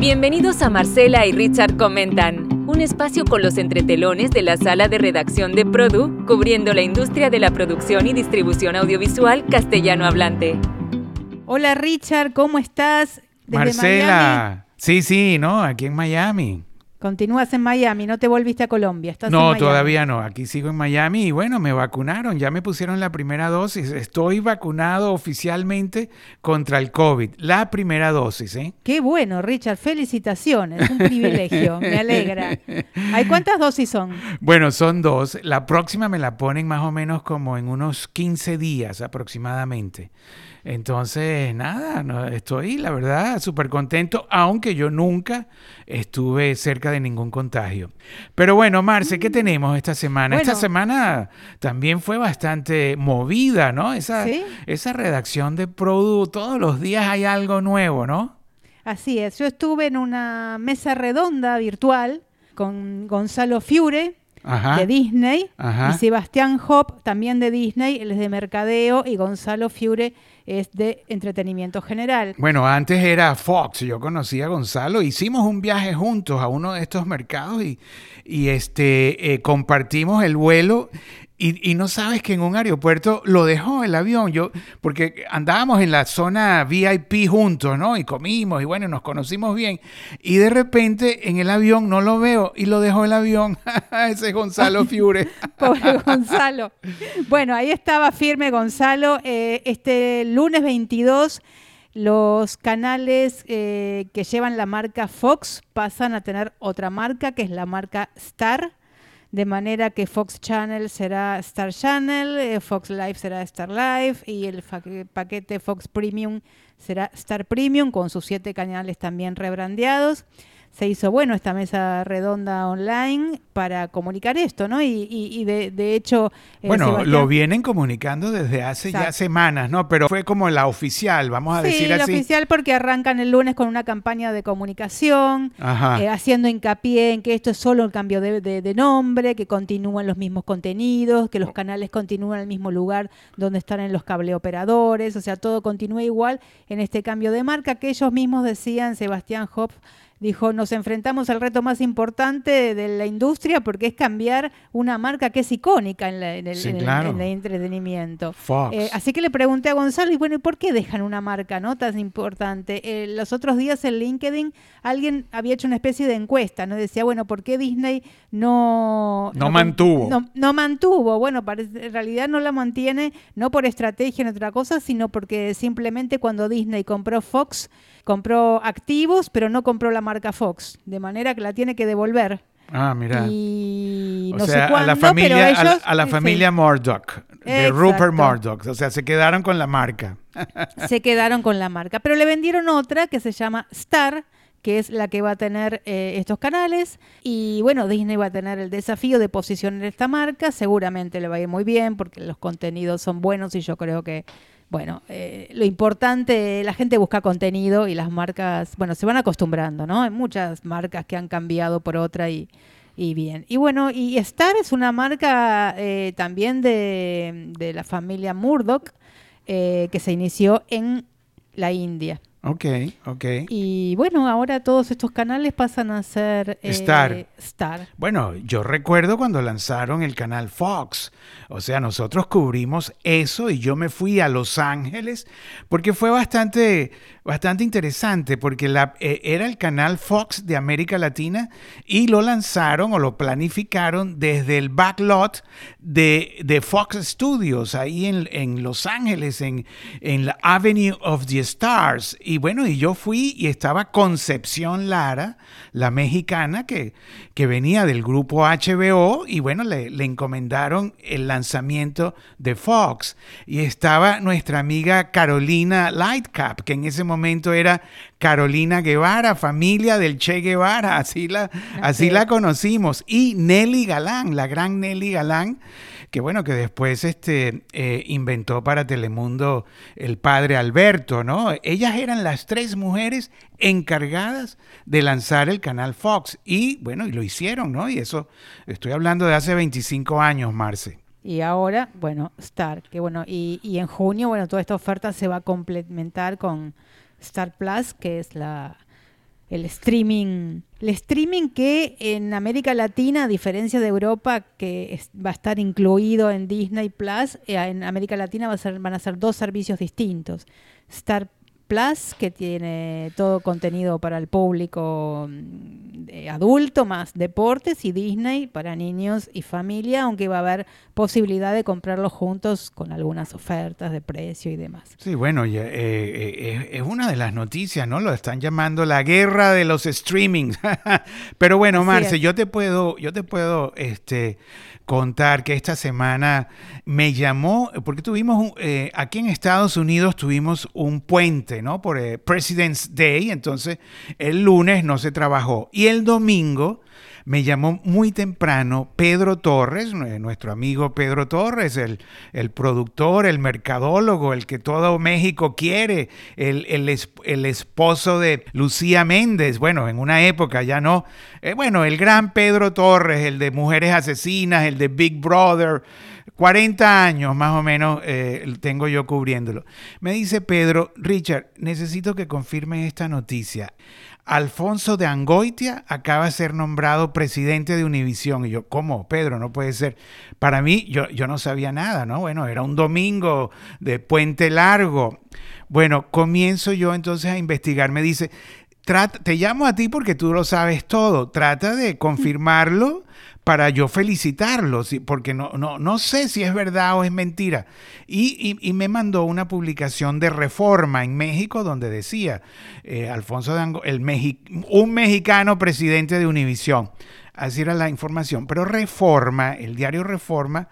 Bienvenidos a Marcela y Richard Comentan, un espacio con los entretelones de la sala de redacción de Produ, cubriendo la industria de la producción y distribución audiovisual castellano hablante. Hola Richard, ¿cómo estás? Desde Marcela, sí, sí, ¿no? Aquí en Miami. Continúas en Miami, no te volviste a Colombia. ¿Estás no, todavía no. Aquí sigo en Miami y bueno, me vacunaron, ya me pusieron la primera dosis. Estoy vacunado oficialmente contra el COVID. La primera dosis, ¿eh? Qué bueno, Richard. Felicitaciones. Un privilegio. me alegra. ¿Hay cuántas dosis son? Bueno, son dos. La próxima me la ponen más o menos como en unos 15 días aproximadamente. Entonces, nada, no, estoy, la verdad, súper contento, aunque yo nunca estuve cerca de ningún contagio. Pero bueno, Marce, ¿qué tenemos esta semana? Esta semana también fue bastante movida, ¿no? Esa, esa redacción de producto, todos los días hay algo nuevo, ¿no? Así es, yo estuve en una mesa redonda virtual con Gonzalo Fiure, de Disney, y Sebastián Hop, también de Disney, él es de Mercadeo, y Gonzalo Fiure es de entretenimiento general. Bueno, antes era Fox, yo conocí a Gonzalo, hicimos un viaje juntos a uno de estos mercados y, y este, eh, compartimos el vuelo y, no sabes que en un aeropuerto lo dejó el avión, yo, porque andábamos en la zona VIP juntos, ¿no? Y comimos y bueno, nos conocimos bien. Y de repente en el avión no lo veo y lo dejó el avión. Ese es Gonzalo Fiure. Pobre Gonzalo. Bueno, ahí estaba firme Gonzalo. Eh, este lunes 22 los canales eh, que llevan la marca Fox pasan a tener otra marca, que es la marca Star de manera que Fox Channel será Star Channel, eh, Fox Live será Star Live y el paquete Fox Premium será Star Premium con sus siete canales también rebrandeados se hizo bueno esta mesa redonda online para comunicar esto, ¿no? Y, de, hecho... Eh, bueno, lo vienen comunicando desde hace ya semanas, ¿no? Pero fue como la oficial, vamos a decir así. Sí, la oficial porque arrancan el lunes con una campaña de comunicación, eh, haciendo hincapié en que esto es solo el cambio de, nombre, que continúan los mismos contenidos, que los canales continúan en el mismo lugar donde están en los cableoperadores, o sea, todo continúa igual en este cambio de marca que ellos mismos decían, Sebastián Hopf, dijo, nos enfrentamos al reto más importante de la industria porque es cambiar una marca que es icónica en, el, entretenimiento. Eh, así que le pregunté a Gonzalo, y bueno, ¿y por qué dejan una marca no tan importante? Eh, los otros días en LinkedIn alguien había hecho una especie de encuesta, ¿no? Decía, bueno, ¿por qué Disney no... No, mantuvo. No, mantuvo. Bueno, en realidad no la mantiene, no por estrategia en otra cosa, sino porque simplemente cuando Disney compró Fox, compró activos, pero no compró la marca Fox, de manera que la tiene que devolver. Ah, mira. Y no sé cuándo, a la familia, a, la, familia Murdoch, de Rupert Murdoch. O sea, se quedaron con la marca. se quedaron con la marca. Pero le vendieron otra que se llama Star, que es la que va a tener eh, estos canales. Y bueno, Disney va a tener el desafío de posicionar esta marca. Seguramente le va a ir muy bien porque los contenidos son buenos y yo creo que bueno, eh, lo importante, la gente busca contenido y las marcas, bueno, se van acostumbrando, ¿no? Hay muchas marcas que han cambiado por otra y, y bien. Y bueno, y Star es una marca eh, también de, de, la familia Murdoch eh, que se inició en la India. Ok, ok. Y bueno, ahora todos estos canales pasan a ser eh, Star. Star. Bueno, yo recuerdo cuando lanzaron el canal Fox. O sea, nosotros cubrimos eso y yo me fui a Los Ángeles porque fue bastante, bastante interesante porque la, eh, era el canal Fox de América Latina y lo lanzaron o lo planificaron desde el backlot de, de Fox Studios ahí en, en Los Ángeles, en, en la Avenue of the Stars y bueno, y yo fui y estaba Concepción Lara, la mexicana que, que venía del grupo HBO, y bueno, le, le encomendaron el lanzamiento de Fox. Y estaba nuestra amiga Carolina Lightcap, que en ese momento era Carolina Guevara, familia del Che Guevara, así la, así la conocimos. Y Nelly Galán, la gran Nelly Galán que bueno, que después este, eh, inventó para Telemundo el padre Alberto, ¿no? Ellas eran las tres mujeres encargadas de lanzar el canal Fox y bueno, y lo hicieron, ¿no? Y eso, estoy hablando de hace 25 años, Marce. Y ahora, bueno, Star, que bueno, y, y en junio, bueno, toda esta oferta se va a complementar con Star Plus, que es la el streaming, el streaming que en América Latina, a diferencia de Europa, que va a estar incluido en Disney Plus, eh, en América Latina va a ser, van a ser dos servicios distintos. Star Plus, que tiene todo contenido para el público mm, adulto, más deportes, y Disney para niños y familia, aunque va a haber posibilidad de comprarlos juntos con algunas ofertas de precio y demás. Sí, bueno, eh, eh, es una de las noticias, ¿no? Lo están llamando la guerra de los streamings. Pero bueno, Marce, yo te puedo, yo te puedo, este, contar que esta semana me llamó, porque tuvimos, eh, aquí en Estados Unidos tuvimos un puente, ¿no? Por eh, President's Day, entonces el lunes no se trabajó. Y el domingo me llamó muy temprano Pedro Torres, nuestro amigo Pedro Torres, el, el productor, el mercadólogo, el que todo México quiere, el, el, esposo de Lucía Méndez, bueno, en una época ya no, eh, bueno, el gran Pedro Torres, el de Mujeres Asesinas, el de Big Brother, 40 años más o menos eh, tengo yo cubriéndolo. Me dice Pedro, Richard, necesito que confirme esta noticia. Alfonso de Angoitia acaba de ser nombrado presidente de Univisión. Y yo, ¿cómo, Pedro? No puede ser. Para mí, yo, yo no sabía nada, ¿no? Bueno, era un domingo de puente largo. Bueno, comienzo yo entonces a investigar. Me dice, te llamo a ti porque tú lo sabes todo. Trata de confirmarlo para yo felicitarlo, porque no, no, no sé si es verdad o es mentira. Y, me mandó una publicación de Reforma en México donde decía, eh, Alfonso Dango, el un mexicano presidente de Univisión. Así era la información. Pero Reforma, el diario Reforma,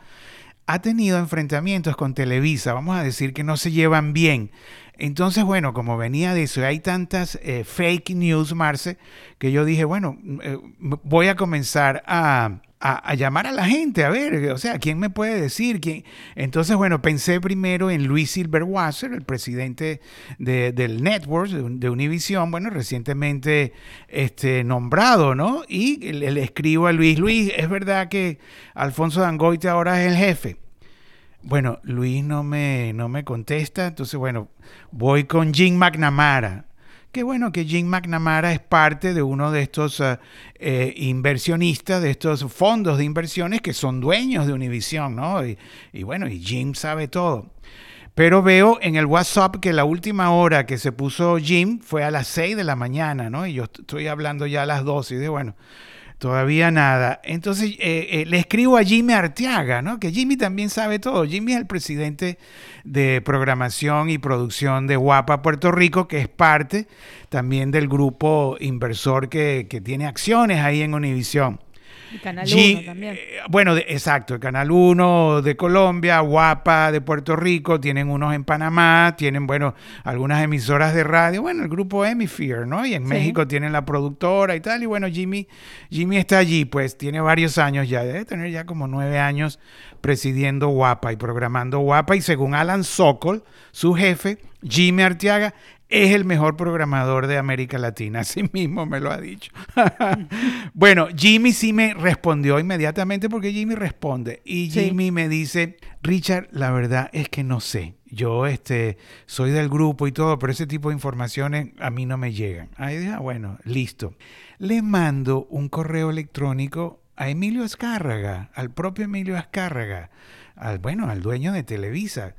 ha tenido enfrentamientos con Televisa, vamos a decir que no se llevan bien. Entonces, bueno, como venía de eso, hay tantas eh, fake news, Marce, que yo dije, bueno, eh, voy a comenzar a, a, llamar a la gente, a ver, o sea, ¿quién me puede decir? ¿Quién? Entonces, bueno, pensé primero en Luis Silverwasser, el presidente del network de, Univision, bueno, recientemente este, nombrado, ¿no? Y le, escribo a Luis, Luis, es verdad que Alfonso Dangoite ahora es el jefe. Bueno, Luis no me, no me contesta, entonces, bueno, voy con Jim McNamara Qué bueno que Jim McNamara es parte de uno de estos eh, eh, inversionistas, de estos fondos de inversiones que son dueños de Univision, ¿no? Y, bueno, y Jim sabe todo. Pero veo en el WhatsApp que la última hora que se puso Jim fue a las 6 de la mañana, ¿no? Y yo estoy hablando ya a las 12 y de bueno, Todavía nada. Entonces eh, eh, le escribo a Jimmy Arteaga, ¿no? Que Jimmy también sabe todo. Jimmy es el presidente de programación y producción de Guapa Puerto Rico, que es parte también del grupo inversor que, que tiene acciones ahí en Univisión. Canal 1 también. Eh, bueno, exacto, el Canal 1 de Colombia, Guapa de Puerto Rico, tienen unos en Panamá, tienen, bueno, algunas emisoras de radio, bueno, el grupo Hemisphere, ¿no? Y en México tienen la productora y tal, y bueno, Jimmy, Jimmy está allí, pues tiene varios años ya, debe tener ya como nueve años presidiendo Guapa y programando Guapa, y según Alan Sokol, su jefe, Jimmy Arteaga, es el mejor programador de América Latina, así mismo me lo ha dicho. bueno, Jimmy sí me respondió inmediatamente porque Jimmy responde y Jimmy me dice, Richard, la verdad es que no sé. Yo este, soy del grupo y todo, pero ese tipo de informaciones a mí no me llegan. Ahí dije, ah, bueno, listo. Le mando un correo electrónico a Emilio Azcárraga, al propio Emilio Azcárraga, al, bueno, al dueño de Televisa.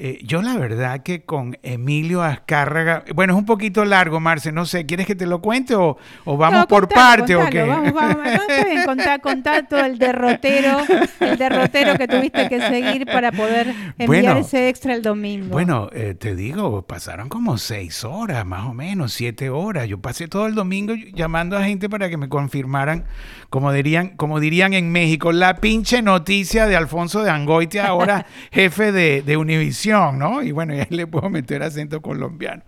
Eh, yo la verdad que con Emilio Azcárraga, bueno, es un poquito largo, Marce, no sé, ¿quieres que te lo cuente o, vamos por parte o qué? Vamos, vamos, no, contar, todo el derrotero, el derrotero que tuviste que seguir para poder enviar ese extra el domingo. Bueno, eh, te digo, pasaron como seis horas, más o menos, siete horas. Yo pasé todo el domingo llamando a gente para que me confirmaran, como dirían, como dirían en México, la pinche noticia de Alfonso de Angoitia, ahora jefe de, de Univision ¿no? Y bueno, ya le puedo meter acento colombiano.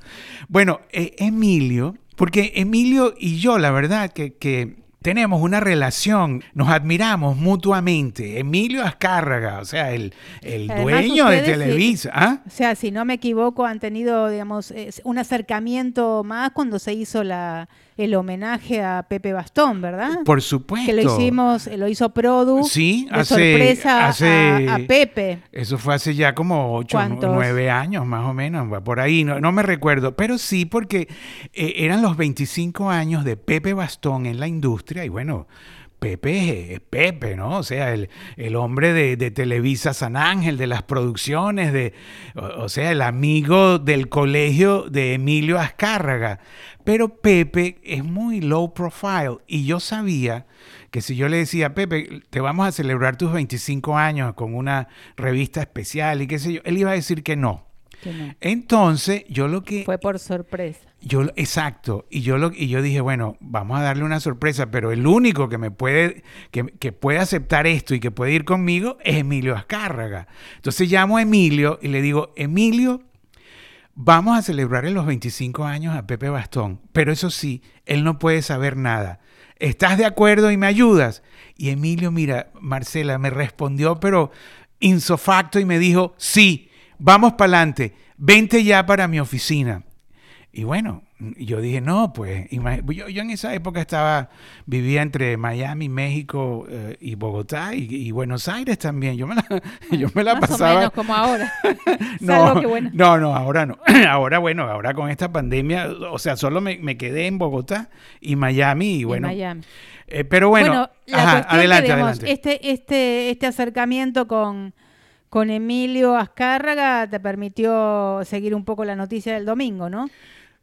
Bueno, eh, Emilio, porque Emilio y yo, la verdad, que, que tenemos una relación, nos admiramos mutuamente. Emilio Azcárraga, o sea, el, el dueño de Televisa. ¿ah? O sea, si no me equivoco, han tenido, digamos, un acercamiento más cuando se hizo la, el homenaje a Pepe Bastón, ¿verdad? Por supuesto. Que lo hicimos, lo hizo Produ. Sí, de sorpresa a, Pepe. Eso fue hace ya como ocho, nueve años más o menos, por ahí, no, no me recuerdo, pero sí porque eh, eran los 25 años de Pepe Bastón en la industria y bueno, Pepe es Pepe, ¿no? O sea, el, hombre de, Televisa San Ángel, de las producciones, de, o, sea, el amigo del colegio de Emilio Azcárraga. Pero Pepe es muy low profile y yo sabía que si yo le decía, Pepe, te vamos a celebrar tus 25 años con una revista especial y qué sé yo, él iba a decir que no. Entonces, yo lo que... Fue por sorpresa. Yo, exacto, y yo, lo, y yo dije, bueno, vamos a darle una sorpresa, pero el único que me puede, que, que puede aceptar esto y que puede ir conmigo es Emilio Azcárraga. Entonces llamo a Emilio y le digo, Emilio, vamos a celebrar en los 25 años a Pepe Bastón, pero eso sí, él no puede saber nada. ¿Estás de acuerdo y me ayudas? Y Emilio, mira, Marcela, me respondió, pero insofacto y me dijo, sí, vamos para adelante, vente ya para mi oficina. Y bueno, yo dije, no, pues, yo, yo, en esa época estaba, vivía entre Miami, México eh, y Bogotá y, Buenos Aires también. Yo me la, yo me la Más pasaba. O menos como ahora. no, no, no, ahora no. ahora, bueno, ahora con esta pandemia, o sea, solo me, me quedé en Bogotá y Miami y bueno. Miami. Eh, pero bueno, adelante, adelante. Este, este, este acercamiento con con Emilio Azcárraga te permitió seguir un poco la noticia del domingo, ¿no?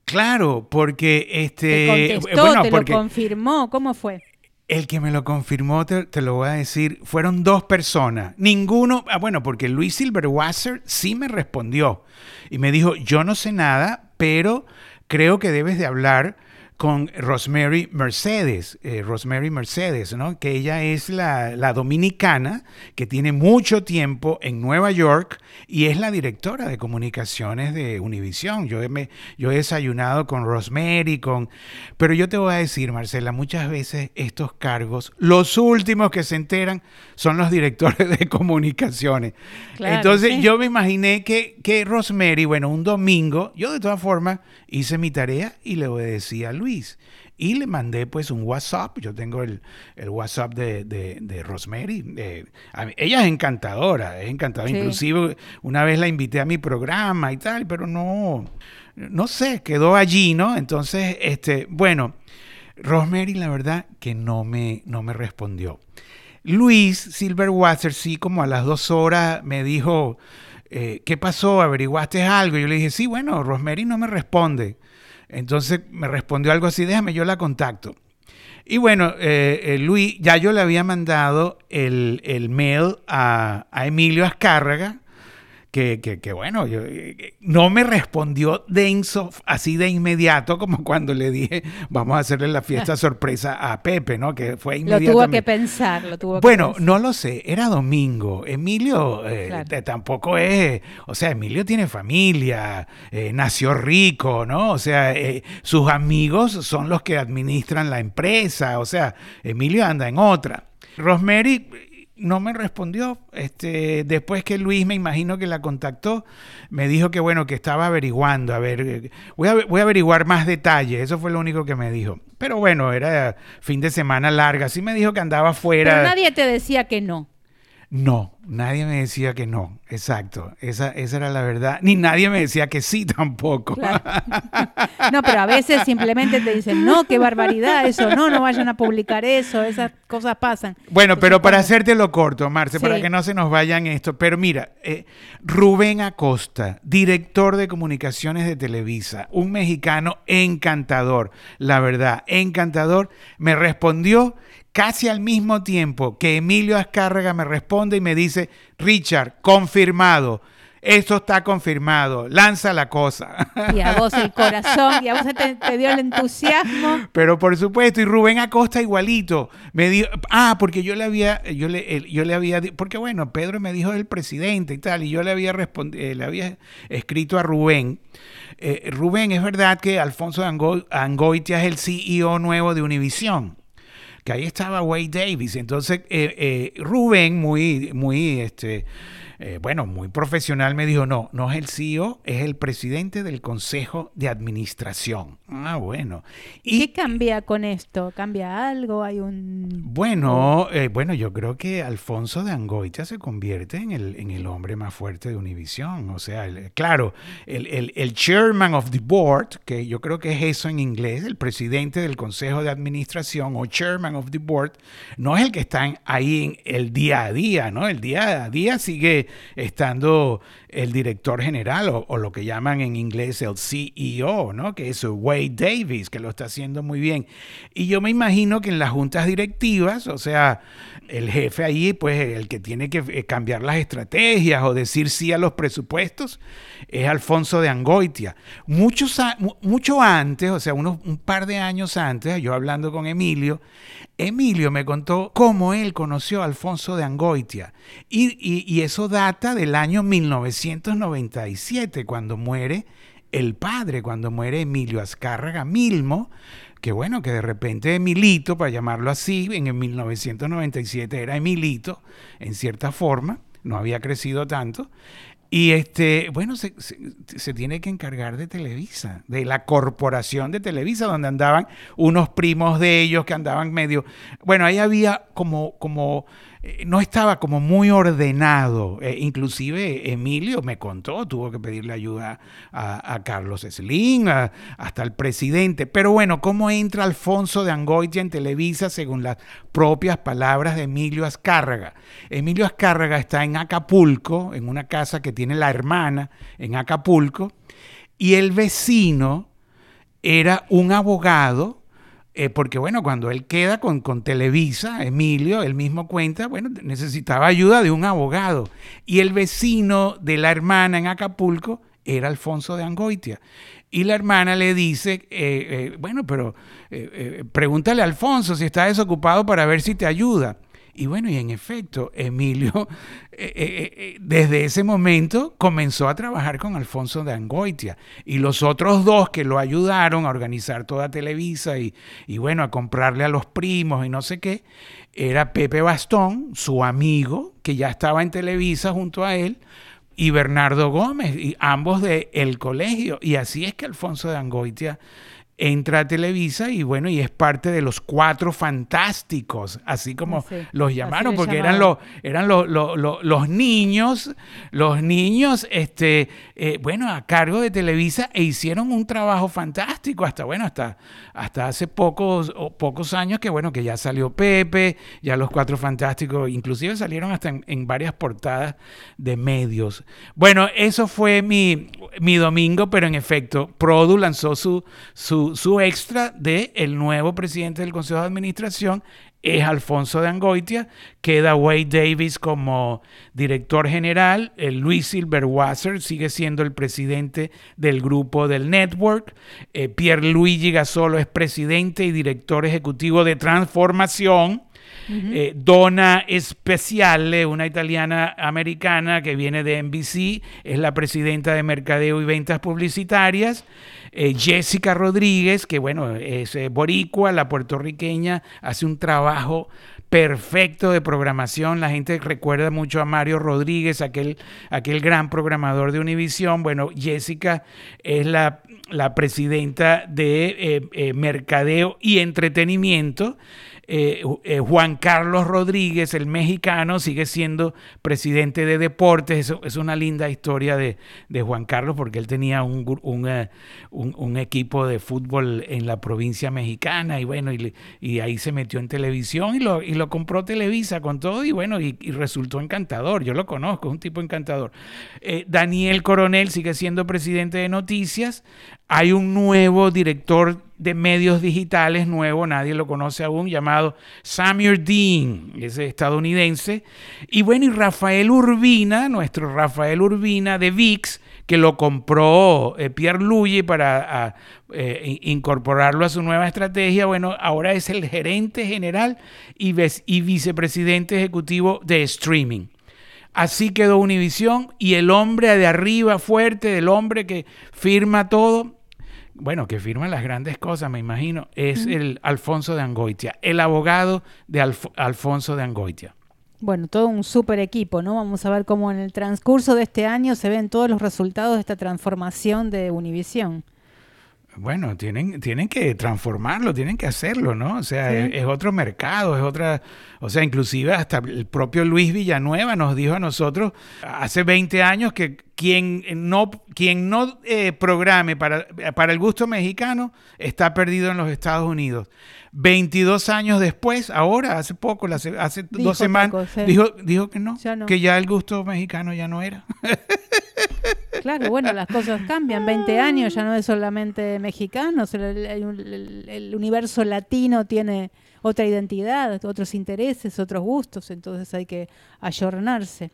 Claro, porque este. Te contestó, te lo confirmó, ¿cómo fue? El que me lo confirmó, te, lo voy a decir, fueron dos personas. Ninguno, ah, bueno, porque Luis Silverwasser sí me respondió y me dijo, yo no sé nada, pero creo que debes de hablar con Rosemary Mercedes, eh, Rosemary Mercedes, ¿no? que ella es la, la, dominicana que tiene mucho tiempo en Nueva York y es la directora de comunicaciones de Univision. Yo he, yo he desayunado con Rosemary, con... pero yo te voy a decir, Marcela, muchas veces estos cargos, los últimos que se enteran son los directores de comunicaciones. Entonces yo me imaginé que, que Rosemary, bueno, un domingo, yo de todas formas hice mi tarea y le obedecí a Luis. Y le mandé pues un WhatsApp, yo tengo el, WhatsApp de, de, Rosemary. ella es encantadora, es encantadora. Inclusive una vez la invité a mi programa y tal, pero no, no sé, quedó allí, ¿no? Entonces, este, bueno, Rosemary la verdad que no me, no me respondió. Luis Silverwater sí, como a las dos horas me dijo, eh, ¿qué pasó? ¿Averiguaste algo? yo le dije, sí, bueno, Rosemary no me responde. Entonces me respondió algo así, déjame, yo la contacto. Y bueno, eh, eh, Luis, ya yo le había mandado el, el mail a, a Emilio Azcárraga, que, bueno, yo, eh, no me respondió de así de inmediato como cuando le dije, vamos a hacerle la fiesta sorpresa a Pepe, ¿no? Que fue inmediato. Lo tuvo que pensar, lo tuvo Bueno, no lo sé, era domingo. Emilio eh, tampoco es, o sea, Emilio tiene familia, eh, nació rico, ¿no? O sea, sus amigos son los que administran la empresa, o sea, Emilio anda en otra. Rosemary no me respondió. Este, después que Luis, me imagino que la contactó, me dijo que bueno, que estaba averiguando. A ver, voy a, voy a averiguar más detalles. Eso fue lo único que me dijo. Pero bueno, era fin de semana larga. Sí me dijo que andaba fuera. Pero nadie te decía que no. No, nadie me decía que no, exacto, esa, esa era la verdad, ni nadie me decía que sí tampoco. No, pero a veces simplemente te dicen, no, qué barbaridad eso, no, no vayan a publicar eso, esas cosas pasan. Bueno, pero para hacerte lo corto, Marce, para que no se nos vayan esto, pero mira, eh, Rubén Acosta, director de comunicaciones de Televisa, un mexicano encantador, la verdad, encantador, me respondió casi al mismo tiempo que Emilio Azcárraga me responde y me dice, Richard, confirmado. Esto está confirmado, lanza la cosa. Y a vos el corazón, y a vos te, dio el entusiasmo. Pero por supuesto, y Rubén Acosta igualito. Me dio, ah, porque yo le había, yo le, yo le había, porque bueno, Pedro me dijo el presidente y tal, y yo le había respondido, eh, le había escrito a Rubén. Eh, Rubén, es verdad que Alfonso Angoitia es el CEO nuevo de Univisión que ahí estaba Wade Davis. Entonces, eh, eh, Rubén, muy, muy, este, eh, bueno, muy profesional, me dijo, no, no es el CEO, es el presidente del Consejo de Administración. Ah, bueno. ¿Y qué cambia con esto? ¿Cambia algo? ¿Hay un...? Bueno, eh, bueno, yo creo que Alfonso de Angoita se convierte en el, en el hombre más fuerte de Univisión. O sea, claro, el, el, el, chairman of the board, que yo creo que es eso en inglés, el presidente del Consejo de Administración o chairman of the board, no es el que está ahí en el día a día, ¿no? El día a día sigue estando el director general o, lo que llaman en inglés el CEO, ¿no? Que es Wade Davis, que lo está haciendo muy bien. Y yo me imagino que en las juntas directivas, o sea, el jefe ahí, pues el que tiene que eh, cambiar las estrategias o decir sí a los presupuestos, es Alfonso de Angoitia. Muchos, mucho antes, o sea, unos, un par de años antes, yo hablando con Emilio, Emilio me contó cómo él conoció a Alfonso de Angoitia. Y, eso data del año 1997, cuando muere el padre, cuando muere Emilio Azcárraga Milmo, que bueno, que de repente Emilito, para llamarlo así, en el 1997 era Emilito, en cierta forma, no había crecido tanto, y este, bueno, se, tiene que encargar de Televisa, de la corporación de Televisa, donde andaban unos primos de ellos que andaban medio. Bueno, ahí había como, como eh, no estaba como muy ordenado. Eh, inclusive Emilio me contó, tuvo que pedirle ayuda a, Carlos Slim, hasta el presidente. Pero bueno, ¿cómo entra Alfonso de Angoitia en Televisa según las propias palabras de Emilio Azcárraga? Emilio Azcárraga está en Acapulco, en una casa que tiene la hermana en Acapulco, y el vecino era un abogado eh, porque bueno, cuando él queda con, con, Televisa, Emilio, él mismo cuenta, bueno, necesitaba ayuda de un abogado. Y el vecino de la hermana en Acapulco era Alfonso de Angoitia. Y la hermana le dice, eh, eh, bueno, pero pregúntale a Alfonso si está desocupado para ver si te ayuda. Y bueno, y en efecto, Emilio eh, eh, eh, desde ese momento comenzó a trabajar con Alfonso de Angoitia. Y los otros dos que lo ayudaron a organizar toda Televisa y, y bueno, a comprarle a los primos y no sé qué, era Pepe Bastón, su amigo, que ya estaba en Televisa junto a él, y Bernardo Gómez, y ambos de el colegio. Y así es que Alfonso de Angoitia entra a Televisa y bueno, y es parte de los cuatro fantásticos, así como los llamaron, porque eran, los, eran los, los, niños, los niños, este, eh, bueno, a cargo de Televisa e hicieron un trabajo fantástico hasta, bueno, hasta, hasta hace pocos, pocos años que, bueno, que ya salió Pepe, ya los cuatro fantásticos, inclusive salieron hasta en, varias portadas de medios. Bueno, eso fue mi, mi domingo, pero en efecto, Produ lanzó su, su su, extra de el nuevo presidente del Consejo de Administración es Alfonso de Angoitia, queda Wade Davis como director general, el Luis Silverwasser sigue siendo el presidente del grupo del network, eh, Pierre Luigi Gasolo es presidente y director ejecutivo de Transformación, eh, Donna Speciale, una italiana americana que viene de NBC, es la presidenta de Mercadeo y Ventas Publicitarias. Eh, Jessica Rodríguez, que bueno, es eh, boricua, la puertorriqueña, hace un trabajo perfecto de programación. La gente recuerda mucho a Mario Rodríguez, aquel, aquel gran programador de Univisión. Bueno, Jessica es la, la presidenta de Mercadeo y Entretenimiento. Eh, eh, Juan Carlos Rodríguez, el mexicano, sigue siendo presidente de deportes. Eso es una linda historia de, Juan Carlos porque él tenía un, eh, un, equipo de fútbol en la provincia mexicana y bueno, y, ahí se metió en televisión y lo compró Televisa con todo y bueno, y, resultó encantador. Yo lo conozco, es un tipo encantador. Daniel Coronel sigue siendo presidente de Noticias. Hay un nuevo director de medios digitales nuevo, nadie lo conoce aún, llamado Samuel Dean, es estadounidense. Y bueno, y Rafael Urbina, nuestro Rafael Urbina de VIX, que lo compró eh, Pierre Luye para eh, incorporarlo a su nueva estrategia, bueno, ahora es el gerente general y, y vicepresidente ejecutivo de streaming. Así quedó Univisión y el hombre de arriba fuerte, el hombre que firma todo, bueno, que firma las grandes cosas, me imagino, es el Alfonso de Angoitia, el abogado de Alfonso de Angoitia. Bueno, todo un super equipo, ¿no? Vamos a ver cómo en el transcurso de este año se ven todos los resultados de esta transformación de Univisión. Bueno, tienen, tienen que transformarlo, tienen que hacerlo, ¿no? O sea, es, otro mercado, es otra... O sea, inclusive hasta el propio Luis Villanueva nos dijo a nosotros hace 20 años que quien no, quien no eh, programe para, para el gusto mexicano está perdido en los Estados Unidos. 22 años después, ahora, hace poco, hace dos semanas, dijo, dijo que no, que ya el gusto mexicano ya no era. Claro, bueno, las cosas cambian. 20 años ya no es solamente mexicano, el, universo latino tiene otra identidad, otros intereses, otros gustos, entonces hay que ayornarse.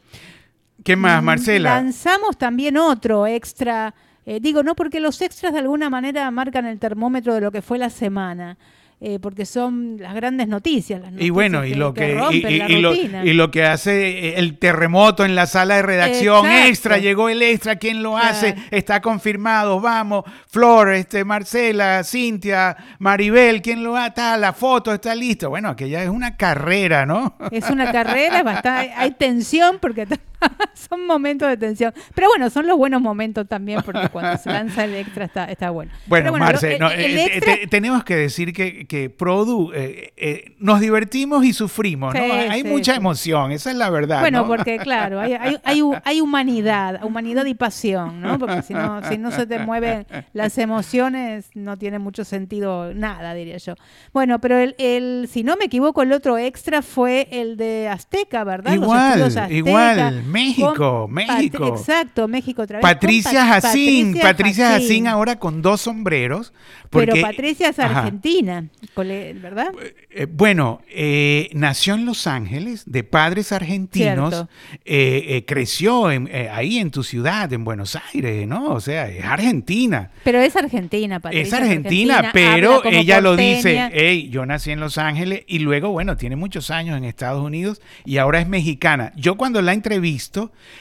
¿Qué más, mm, Marcela? Lanzamos también otro extra. Eh, digo, no porque los extras de alguna manera marcan el termómetro de lo que fue la semana. Eh, porque son las grandes noticias. y bueno, y lo que, y, lo, que hace eh, el terremoto en la sala de redacción, extra, llegó el extra, ¿quién lo hace? Está confirmado, vamos, Flor, este, Marcela, Cintia, Maribel, ¿quién lo hace? la foto está lista. Bueno, aquella es una carrera, ¿no? Es una carrera, bastante, hay tensión porque son momentos de tensión. Pero bueno, son los buenos momentos también, porque cuando se lanza el extra está, está bueno. Bueno, Marce, eh, eh, tenemos que decir que, que Produ, eh, nos divertimos y sufrimos, ¿no? hay mucha emoción, esa es la verdad. Bueno, porque claro, hay, hay, hay, humanidad, humanidad y pasión, ¿no? Porque si no, si no se te mueven las emociones, no tiene mucho sentido nada, diría yo. Bueno, pero el, el si no me equivoco, el otro extra fue el de Azteca, ¿verdad? Igual, igual México, México. exacto, México otra vez. Patricia Jacín, Patricia Jacín ahora con dos sombreros. Pero Patricia es argentina, ¿verdad? Eh, bueno, eh, nació en Los Ángeles, de padres argentinos, eh, creció ahí en tu ciudad, en Buenos Aires, ¿no? O sea, es argentina. Pero es argentina, Patricia. Es argentina, pero ella lo dice, hey, yo nací en Los Ángeles y luego, bueno, tiene muchos años en Estados Unidos y ahora es mexicana. Yo cuando la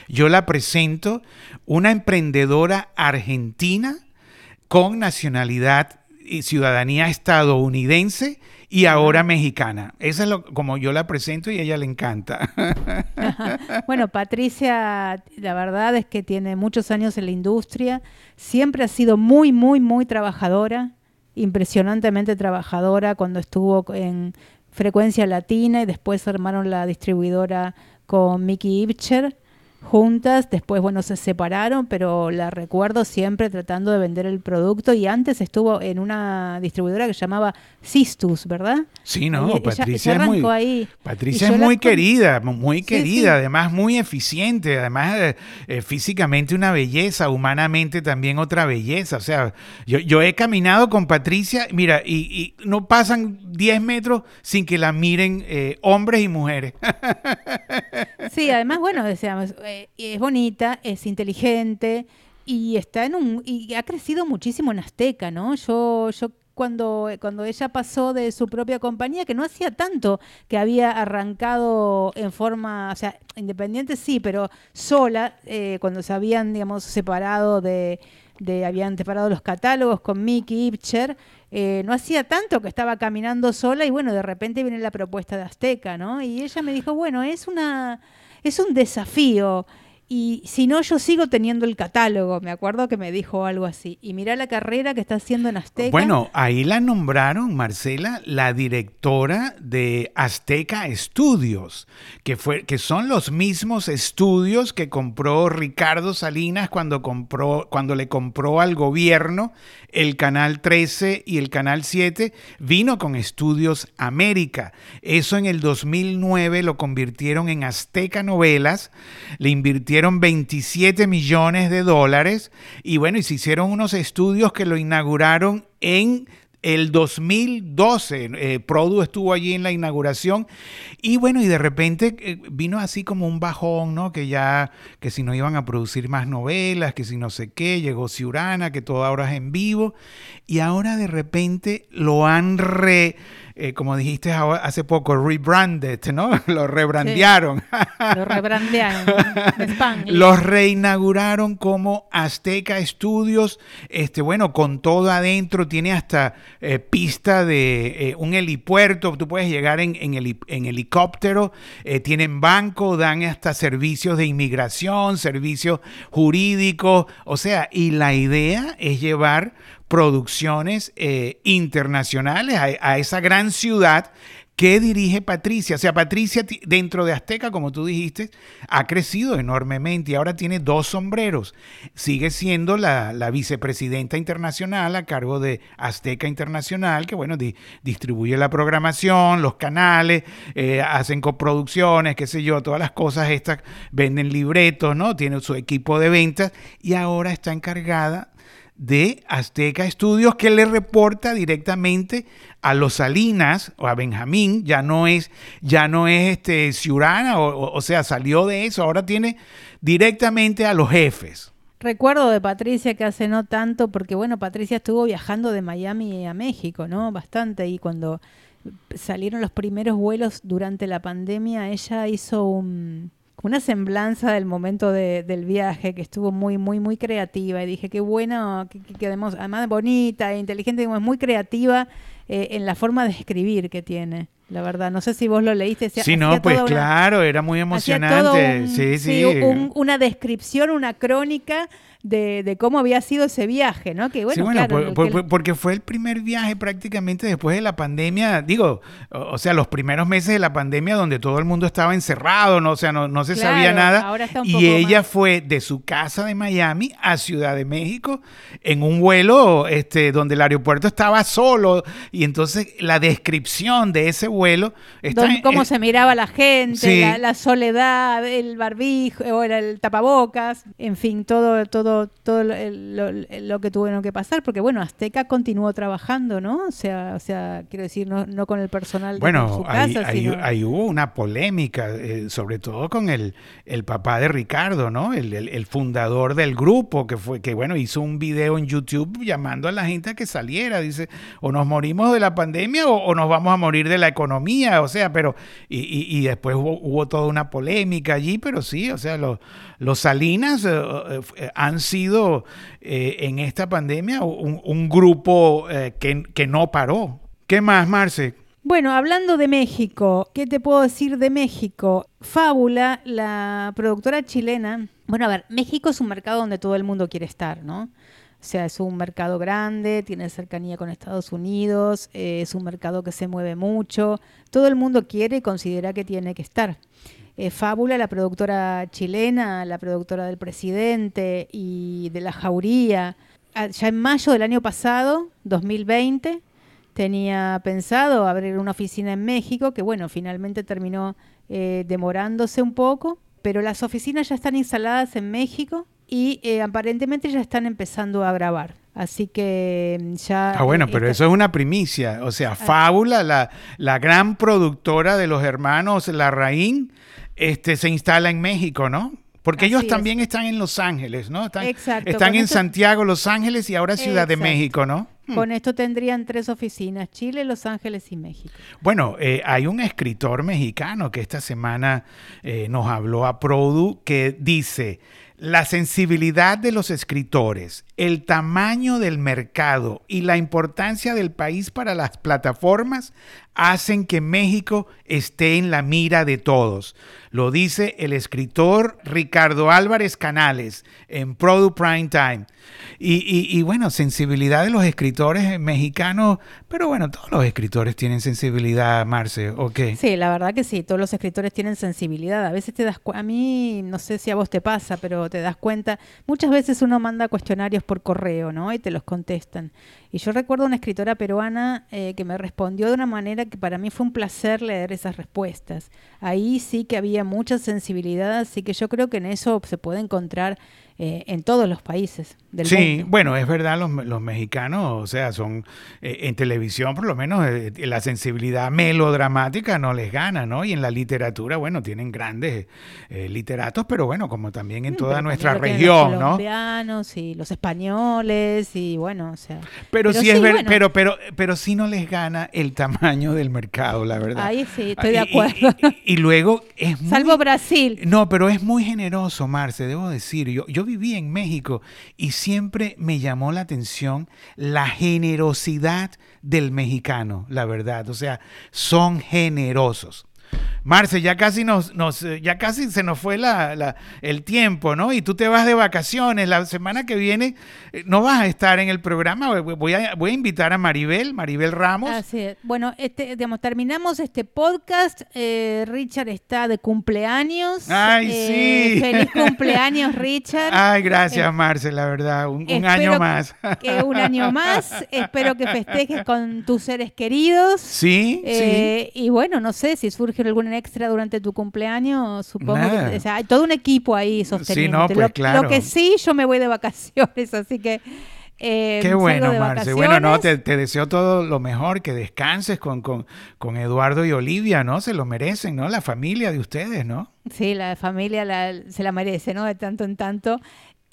yo la presento una emprendedora argentina con nacionalidad y ciudadanía estadounidense y ahora mexicana. Esa es lo, como yo la presento y a ella le encanta. bueno, Patricia, la verdad es que tiene muchos años en la industria, siempre ha sido muy, muy, muy trabajadora, impresionantemente trabajadora cuando estuvo en Frecuencia Latina y después armaron la distribuidora con Mickey Ibcher juntas, después, bueno, se separaron, pero la recuerdo siempre tratando de vender el producto. Y antes estuvo en una distribuidora que se llamaba Sistus, ¿verdad? Sí, no, Patricia es muy, Patricia es muy querida, muy querida, además muy eficiente, además eh, eh, físicamente una belleza, humanamente también otra belleza, o sea, yo, he caminado con Patricia, mira, y, no pasan 10 metros sin que la miren eh, hombres y mujeres. Sí, además, bueno, decíamos, eh, es bonita, es inteligente y está en un y ha crecido muchísimo en Azteca, ¿no? Yo yo cuando, cuando ella pasó de su propia compañía, que no hacía tanto que había arrancado en forma, o sea, independiente sí, pero sola, eh, cuando se habían, digamos, separado de, de, habían separado los catálogos con Mickey Ibcher, eh, no hacía tanto que estaba caminando sola y bueno, de repente viene la propuesta de Azteca, ¿no? Y ella me dijo, bueno, es una es un desafío. Y si no, yo sigo teniendo el catálogo. Me acuerdo que me dijo algo así. Y mira la carrera que está haciendo en Azteca. Bueno, ahí la nombraron, Marcela, la directora de Azteca Estudios, que, fue, que son los mismos estudios que compró Ricardo Salinas cuando, compró, cuando le compró al gobierno el Canal 13 y el Canal 7. Vino con Estudios América. Eso en el 2009 lo convirtieron en Azteca Novelas. Le invirtieron 27 millones de dólares y bueno, y se hicieron unos estudios que lo inauguraron en el 2012. Eh, Produ estuvo allí en la inauguración y bueno, y de repente eh, vino así como un bajón, ¿no? Que ya, que si no iban a producir más novelas, que si no sé qué, llegó Ciurana, que todo ahora es en vivo y ahora de repente lo han re eh, como dijiste hace poco, rebranded, ¿no? Lo rebrandearon. Lo rebrandearon. Los reinauguraron como Azteca Studios. Este, bueno, con todo adentro, tiene hasta eh, pista de eh, un helipuerto. Tú puedes llegar en, en, helicóptero. tienen banco, dan hasta servicios de inmigración, servicios jurídicos. O sea, y la idea es llevar producciones eh, internacionales a, esa gran ciudad que dirige Patricia. O sea, Patricia dentro de Azteca, como tú dijiste, ha crecido enormemente y ahora tiene dos sombreros. Sigue siendo la, vicepresidenta internacional a cargo de Azteca Internacional, que bueno, distribuye la programación, los canales, eh, hacen coproducciones, qué sé yo, todas las cosas estas, venden libretos, ¿no? Tiene su equipo de ventas y ahora está encargada de Azteca Estudios que le reporta directamente a los Salinas o a Benjamín, ya no es, ya no es este Ciurana, o, sea, salió de eso, ahora tiene directamente a los jefes. Recuerdo de Patricia que hace no tanto, porque bueno, Patricia estuvo viajando de Miami a México, ¿no? Bastante, y cuando salieron los primeros vuelos durante la pandemia, ella hizo un, una semblanza del momento del viaje que estuvo muy, muy, muy creativa. Y dije, qué bueno, que, quedemos, además bonita e inteligente, muy creativa eh, en la forma de escribir que tiene. La verdad, no sé si vos lo leíste. Sí, no, pues claro, era muy emocionante. sí, sí. una descripción, una crónica de, cómo había sido ese viaje, ¿no? Que bueno, porque fue el primer viaje prácticamente después de la pandemia, digo, o, sea, los primeros meses de la pandemia donde todo el mundo estaba encerrado, no, o sea, no, se sabía nada. y ella fue de su casa de Miami a Ciudad de México en un vuelo este, donde el aeropuerto estaba solo y entonces la descripción de ese vuelo... Está cómo se miraba la gente, la, soledad, el barbijo, o el tapabocas, en fin, todo, todo todo, lo, que tuvieron que pasar, porque bueno, Azteca continuó trabajando, ¿no? O sea, o sea quiero decir, no, no con el personal bueno, de su casa. Bueno, ahí, hubo una polémica, eh, sobre todo con el, el papá de Ricardo, ¿no? El, el, fundador del grupo, que fue, que bueno, hizo un video en YouTube llamando a la gente a que saliera. Dice, o nos morimos de la pandemia o, nos vamos a morir de la economía, o sea, pero, y, y, y después hubo, hubo, toda una polémica allí, pero sí, o sea, los, los Salinas eh, eh, han sido eh, en esta pandemia un, grupo eh, que, no paró. ¿Qué más, Marce? Bueno, hablando de México, ¿qué te puedo decir de México? Fábula, la productora chilena. Bueno, a ver, México es un mercado donde todo el mundo quiere estar, ¿no? O sea, es un mercado grande, tiene cercanía con Estados Unidos, eh, es un mercado que se mueve mucho. Todo el mundo quiere y considera que tiene que estar. Eh, Fábula, la productora chilena, la productora del presidente y de la Jauría, ah, ya en mayo del año pasado, 2020, tenía pensado abrir una oficina en México, que bueno, finalmente terminó eh, demorándose un poco, pero las oficinas ya están instaladas en México y eh, aparentemente ya están empezando a grabar. Así que mm, ya... Ah, bueno, pero eso es una primicia. O sea, ah. Fábula, la, la gran productora de los hermanos Larraín, este, se instala en México, ¿no? Porque ellos también están en Los Ángeles, ¿no? Están, Exacto, están en Santiago, Los Ángeles y ahora Ciudad de México, ¿no? Hmm. Con esto tendrían tres oficinas, Chile, Los Ángeles y México. Bueno, eh, hay un escritor mexicano que esta semana eh, nos habló a Produ que dice, la sensibilidad de los escritores, el tamaño del mercado y la importancia del país para las plataformas hacen que México esté en la mira de todos. Lo dice el escritor Ricardo Álvarez Canales en Product Prime Time. Y, bueno, sensibilidad de los escritores mexicanos, pero bueno, todos los escritores tienen sensibilidad, Marce, ¿o qué? Sí, la verdad que sí, todos los escritores tienen sensibilidad. A veces te das a mí, no sé si a vos te pasa, pero te das cuenta, muchas veces uno manda cuestionarios por correo, ¿no? Y te los contestan. Y yo recuerdo una escritora peruana eh, que me respondió de una manera que para mí fue un placer leer esas respuestas. Ahí sí que había mucha sensibilidad, así que yo creo que en eso se puede encontrar eh, en todos los países del sí, mundo. Sí, bueno, es verdad, los, los, mexicanos, o sea, son eh, en televisión por lo menos eh, la sensibilidad melodramática no les gana, ¿no? Y en la literatura, bueno, tienen grandes literatos, pero bueno, como también en toda nuestra región, ¿no? Los colombianos y los españoles y bueno, o sea. Pero Pero, sí, es verdad, pero, pero, pero sí no les gana el tamaño del mercado, la verdad. Ahí sí, estoy de acuerdo. Y, luego es muy, Salvo Brasil. No, pero es muy generoso, Marce, debo decir. Yo, yo viví en México y siempre me llamó la atención la generosidad del mexicano, la verdad. O sea, son generosos. Marce, ya casi nos, nos, eh, ya casi se nos fue la, el tiempo, ¿no? Y tú te vas de vacaciones. La semana que viene eh, no vas a estar en el programa. Voy a, voy a invitar a Maribel, Maribel Ramos. Así es. Bueno, este, digamos, terminamos este podcast. Eh, Richard está de cumpleaños. Ay, sí. Feliz cumpleaños, Richard. Ay, gracias, Marce, la verdad. Un, año más. Que, un año más. Espero que festejes con tus seres queridos. Sí, sí. Y bueno, no sé si surge algún extra durante tu cumpleaños, supongo que hay todo un equipo ahí sosteniendo. Sí, no, pues, lo, que sí, yo me voy de vacaciones, así que... Eh, Qué bueno, Marce. Bueno, no, te, deseo todo lo mejor, que descanses con, con, con, Eduardo y Olivia, ¿no? Se lo merecen, ¿no? La familia de ustedes, ¿no? Sí, la familia se la merece, ¿no? De tanto en tanto.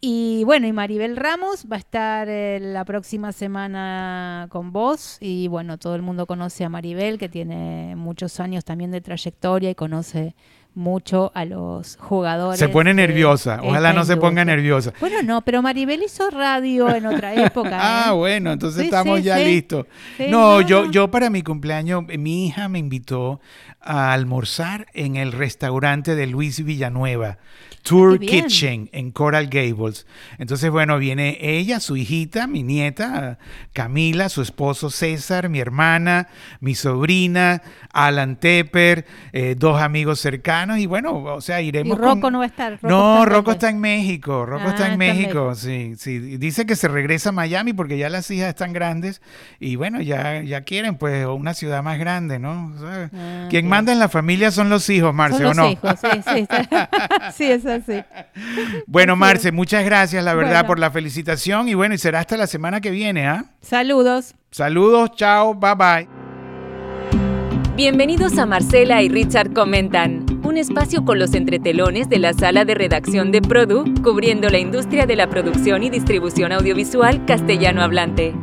Y bueno, y Maribel Ramos va a estar eh, la próxima semana con vos. Y bueno, todo el mundo conoce a Maribel, que tiene muchos años también de trayectoria y conoce mucho a los jugadores. Se pone nerviosa, ojalá no se ponga nerviosa. Bueno, no, pero Maribel hizo radio en otra época. ah, bueno, entonces estamos ya listos. no, yo, yo para mi cumpleaños, mi hija me invitó a almorzar en el restaurante de Luis Villanueva. Tour Kitchen en Coral Gables. Entonces, bueno, viene ella, su hijita, mi nieta, Camila, su esposo César, mi hermana, mi sobrina, Alan Tepper, eh, dos amigos cercanos y bueno, o sea, iremos. ¿Y Rocco no va a estar? no, Rocco está en México, Rocco está en ah, México, sí, sí. Dice que se regresa a Miami porque ya las hijas están grandes y bueno, ya, ya quieren pues una ciudad más grande, ¿no? Ah, quien manda en la familia son los hijos, Marce, ¿o no? Hijos, sí, sí. sí, es así. Bueno, Marce, muchas gracias, la verdad, por la felicitación y bueno, y será hasta la semana que viene, ¿ah? Saludos. Saludos, chao, bye bye. Bienvenidos a Marcela y Richard Comentan, un espacio con los entretelones de la sala de redacción de Produ, cubriendo la industria de la producción y distribución audiovisual castellano hablante.